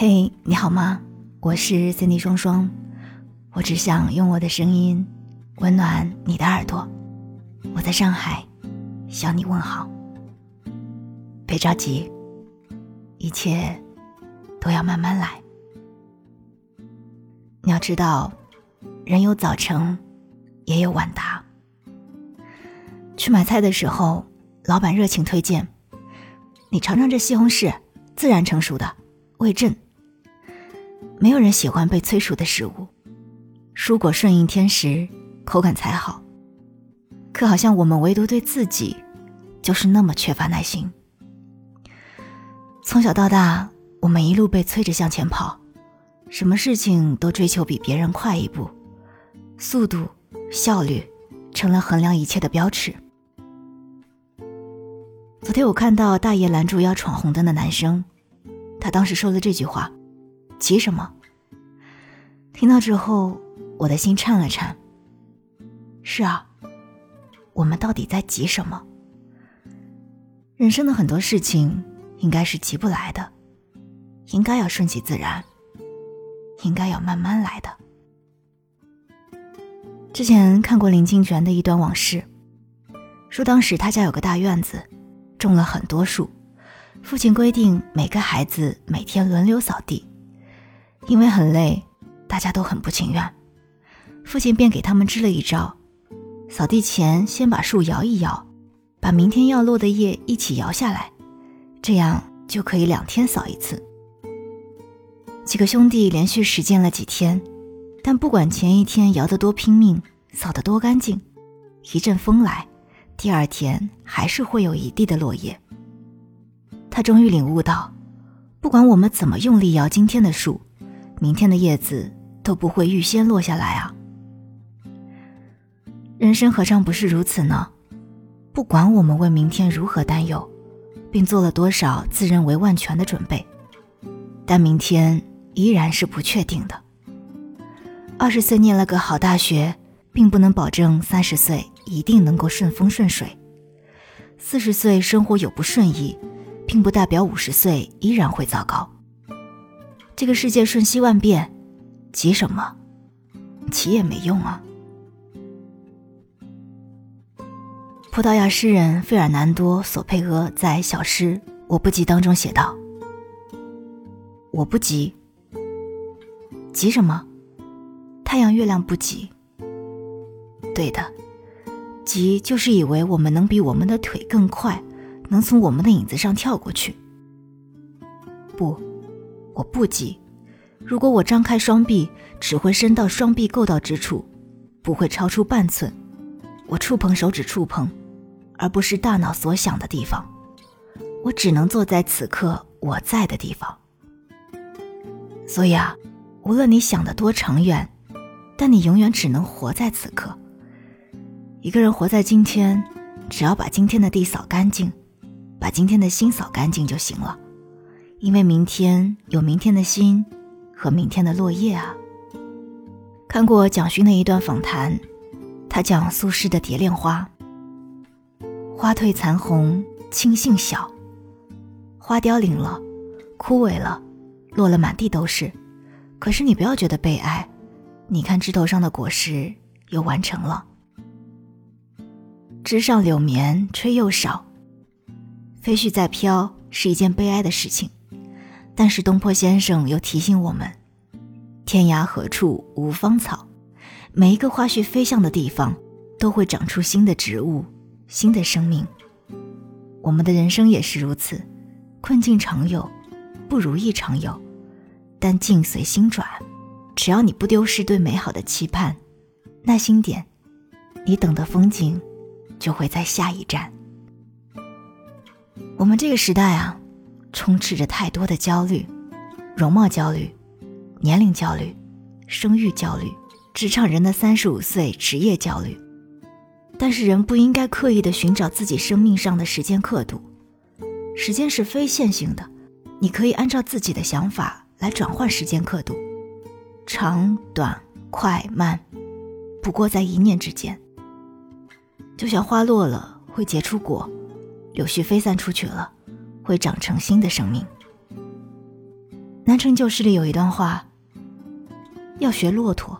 嘿，你好吗？我是 Cindy 双双，我只想用我的声音温暖你的耳朵。我在上海向你问好。别着急，一切都要慢慢来。你要知道，人有早成，也有晚达。去买菜的时候，老板热情推荐：“你尝尝这西红柿，自然成熟的，味正。”没有人喜欢被催熟的食物，蔬果顺应天时，口感才好。可好像我们唯独对自己，就是那么缺乏耐心。从小到大，我们一路被催着向前跑，什么事情都追求比别人快一步，速度、效率成了衡量一切的标尺。昨天我看到大爷拦住要闯红灯的男生，他当时说了这句话。急什么？听到之后，我的心颤了颤。是啊，我们到底在急什么？人生的很多事情应该是急不来的，应该要顺其自然，应该要慢慢来的。之前看过林清玄的一段往事，说当时他家有个大院子，种了很多树，父亲规定每个孩子每天轮流扫地。因为很累，大家都很不情愿，父亲便给他们支了一招：扫地前先把树摇一摇，把明天要落的叶一起摇下来，这样就可以两天扫一次。几个兄弟连续实践了几天，但不管前一天摇得多拼命，扫得多干净，一阵风来，第二天还是会有一地的落叶。他终于领悟到，不管我们怎么用力摇今天的树。明天的叶子都不会预先落下来啊！人生何尝不是如此呢？不管我们为明天如何担忧，并做了多少自认为万全的准备，但明天依然是不确定的。二十岁念了个好大学，并不能保证三十岁一定能够顺风顺水；四十岁生活有不顺意，并不代表五十岁依然会糟糕。这个世界瞬息万变，急什么？急也没用啊！葡萄牙诗人费尔南多·索佩俄在小诗《我不急》当中写道：“我不急，急什么？太阳、月亮不急。对的，急就是以为我们能比我们的腿更快，能从我们的影子上跳过去。不。”我不急，如果我张开双臂，只会伸到双臂够到之处，不会超出半寸。我触碰手指触碰，而不是大脑所想的地方。我只能坐在此刻我在的地方。所以啊，无论你想的多长远，但你永远只能活在此刻。一个人活在今天，只要把今天的地扫干净，把今天的心扫干净就行了。因为明天有明天的心和明天的落叶啊。看过蒋勋的一段访谈，他讲苏轼的《蝶恋花》：花褪残红，青杏小，花凋零了，枯萎了，落了满地都是。可是你不要觉得悲哀，你看枝头上的果实又完成了。枝上柳绵吹又少，飞絮在飘是一件悲哀的事情。但是东坡先生又提醒我们：天涯何处无芳草？每一个花絮飞向的地方，都会长出新的植物、新的生命。我们的人生也是如此，困境常有，不如意常有，但境随心转。只要你不丢失对美好的期盼，耐心点，你等的风景就会在下一站。我们这个时代啊。充斥着太多的焦虑，容貌焦虑、年龄焦虑、生育焦虑、职场人的三十五岁职业焦虑。但是人不应该刻意的寻找自己生命上的时间刻度，时间是非线性的，你可以按照自己的想法来转换时间刻度，长短快慢，不过在一念之间。就像花落了会结出果，柳絮飞散出去了。会长成新的生命。南城旧事里有一段话：要学骆驼，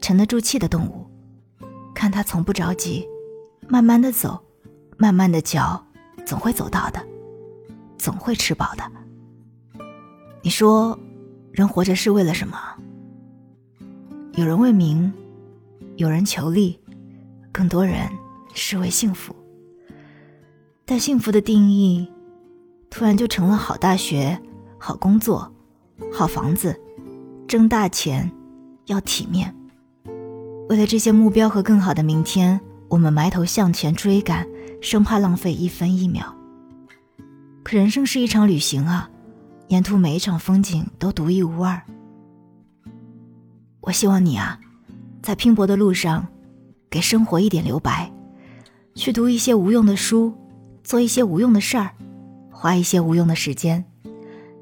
沉得住气的动物，看它从不着急，慢慢的走，慢慢的嚼，总会走到的，总会吃饱的。你说，人活着是为了什么？有人为名，有人求利，更多人是为幸福。但幸福的定义，突然就成了好大学、好工作、好房子、挣大钱、要体面。为了这些目标和更好的明天，我们埋头向前追赶，生怕浪费一分一秒。可人生是一场旅行啊，沿途每一场风景都独一无二。我希望你啊，在拼搏的路上，给生活一点留白，去读一些无用的书。做一些无用的事儿，花一些无用的时间，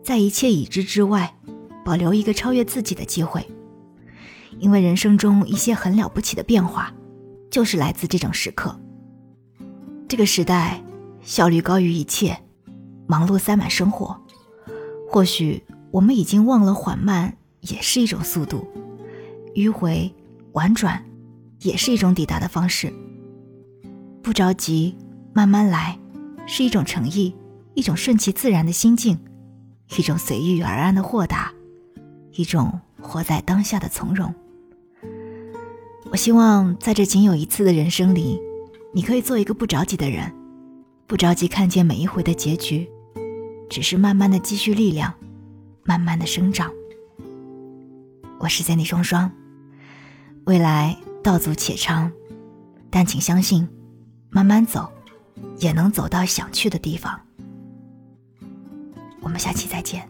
在一切已知之外，保留一个超越自己的机会。因为人生中一些很了不起的变化，就是来自这种时刻。这个时代效率高于一切，忙碌塞满生活。或许我们已经忘了缓慢也是一种速度，迂回婉转也是一种抵达的方式。不着急，慢慢来。是一种诚意，一种顺其自然的心境，一种随遇而安的豁达，一种活在当下的从容。我希望在这仅有一次的人生里，你可以做一个不着急的人，不着急看见每一回的结局，只是慢慢的积蓄力量，慢慢的生长。我是在你双双，未来道阻且长，但请相信，慢慢走。也能走到想去的地方。我们下期再见。